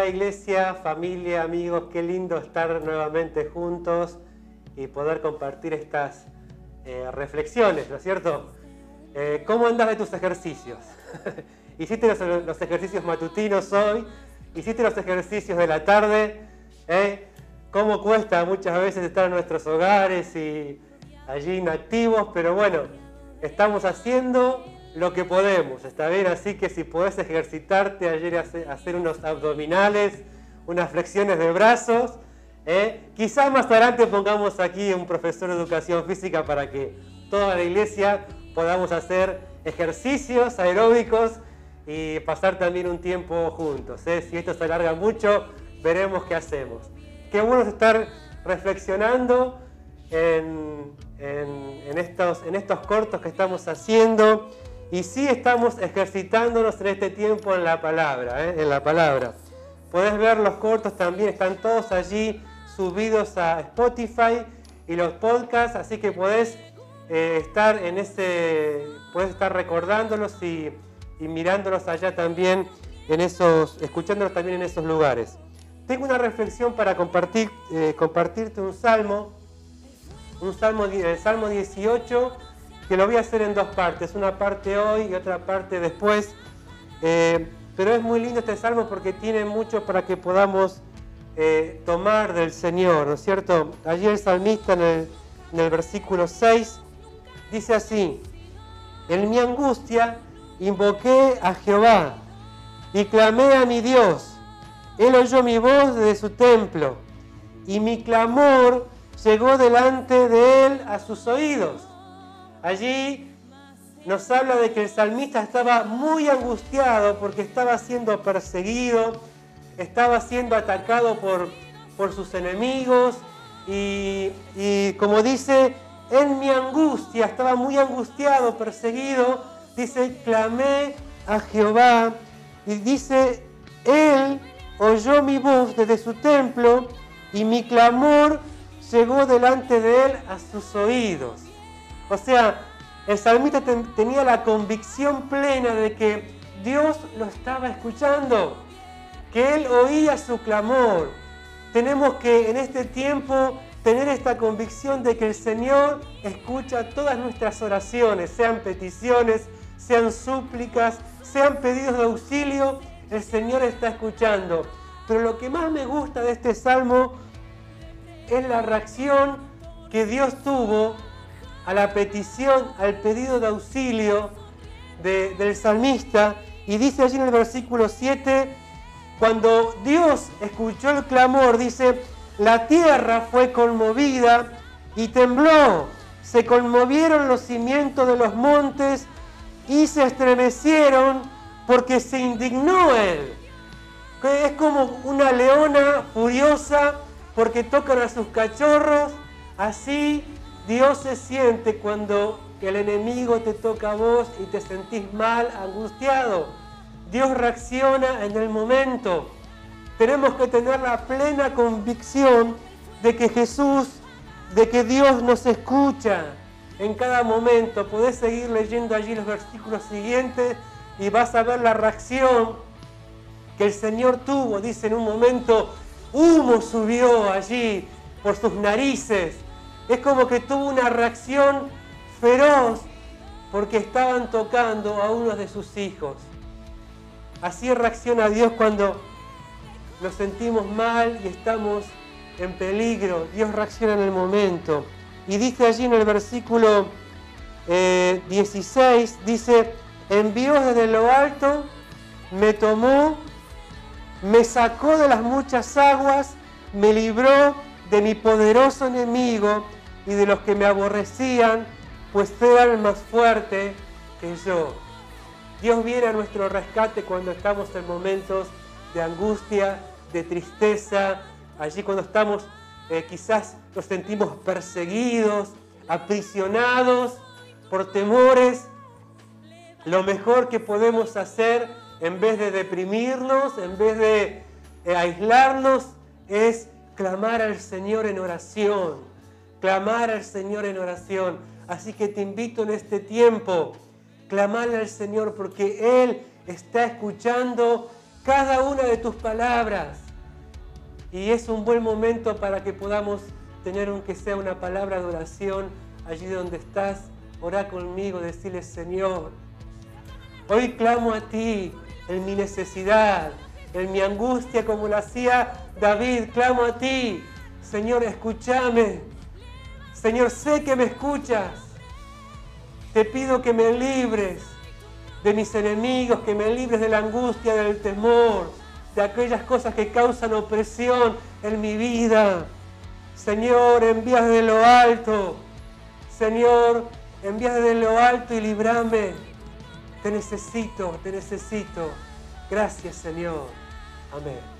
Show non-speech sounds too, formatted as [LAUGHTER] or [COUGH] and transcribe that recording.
Hola iglesia, familia, amigos, qué lindo estar nuevamente juntos y poder compartir estas eh, reflexiones, ¿no es cierto? Eh, ¿Cómo andas de tus ejercicios? [LAUGHS] ¿Hiciste los, ejercicios matutinos hoy? ¿Hiciste los ejercicios de la tarde? ¿Eh? ¿Cómo cuesta muchas veces estar en nuestros hogares y allí inactivos? Pero bueno, estamos haciendo lo que podemos, ¿está bien? Así que si podés ejercitarte ayer hacer unos abdominales, unas flexiones de brazos, ¿eh? quizás más adelante pongamos aquí un profesor de educación física para que toda la iglesia podamos hacer ejercicios aeróbicos y pasar también un tiempo juntos. ¿eh? Si esto se alarga mucho, veremos qué hacemos. Qué bueno estar reflexionando en estos cortos que estamos haciendo y sí estamos ejercitándonos en este tiempo en la palabra, ¿eh? en la palabra. Podés ver los cortos también, están todos allí subidos a Spotify y los podcasts, así que podés eh, estar en ese, podés estar recordándolos y, mirándolos allá también en esos, escuchándolos también en esos lugares. Tengo una reflexión para compartir, eh, compartirte un salmo, un salmo, el salmo 18 que lo voy a hacer en dos partes, una parte hoy y otra parte después. Eh, pero es muy lindo este salmo porque tiene mucho para que podamos eh, tomar del Señor, ¿no es cierto? Allí el salmista en el, en el versículo 6 dice así, en mi angustia invoqué a Jehová y clamé a mi Dios. Él oyó mi voz desde su templo y mi clamor llegó delante de él a sus oídos. Allí nos habla de que el salmista estaba muy angustiado porque estaba siendo perseguido, estaba siendo atacado por, por sus enemigos y, y como dice, en mi angustia, estaba muy angustiado, perseguido, dice, clamé a Jehová y dice, Él oyó mi voz desde su templo y mi clamor llegó delante de Él a sus oídos. O sea, el salmista tenía la convicción plena de que Dios lo estaba escuchando, que Él oía su clamor. Tenemos que en este tiempo tener esta convicción de que el Señor escucha todas nuestras oraciones, sean peticiones, sean súplicas, sean pedidos de auxilio, el Señor está escuchando. Pero lo que más me gusta de este salmo es la reacción que Dios tuvo a la petición, al pedido de auxilio del salmista. Y dice allí en el versículo 7, cuando Dios escuchó el clamor, dice, la tierra fue conmovida y tembló, se conmovieron los cimientos de los montes y se estremecieron porque se indignó él. Es como una leona furiosa porque tocan a sus cachorros, así Dios se siente cuando el enemigo te toca a vos y te sentís mal, angustiado. Dios reacciona en el momento. Tenemos que tener la plena convicción de que Jesús, de que Dios nos escucha en cada momento. Podés seguir leyendo allí los versículos siguientes y vas a ver la reacción que el Señor tuvo. Dice en un momento, humo subió allí por sus narices es como que tuvo una reacción feroz porque estaban tocando a uno de sus hijos. Así reacciona Dios cuando nos sentimos mal y estamos en peligro. Dios reacciona en el momento. Y dice allí en el versículo 16, eh, dice, envió desde lo alto, me tomó, me sacó de las muchas aguas, me libró de mi poderoso enemigo y de los que me aborrecían, pues eran más fuerte que yo. Dios viene a nuestro rescate cuando estamos en momentos de angustia, de tristeza, allí cuando estamos, eh, quizás nos sentimos perseguidos, aprisionados por temores. Lo mejor que podemos hacer en vez de deprimirnos, en vez de eh, aislarnos, es clamar al Señor en oración. Clamar al Señor en oración. Así que te invito en este tiempo, clamarle al Señor porque Él está escuchando cada una de tus palabras. Y es un buen momento para que podamos tener aunque sea una palabra de oración allí donde estás. Orá conmigo, decirle, Señor, hoy clamo a ti en mi necesidad, en mi angustia, como lo hacía David, clamo a ti. Señor, escúchame. Señor, sé que me escuchas. Te pido que me libres de mis enemigos, que me libres de la angustia, del temor, de aquellas cosas que causan opresión en mi vida. Señor, envía de lo alto. Señor, envía de lo alto y librame. Te necesito, te necesito. Gracias, Señor. Amén.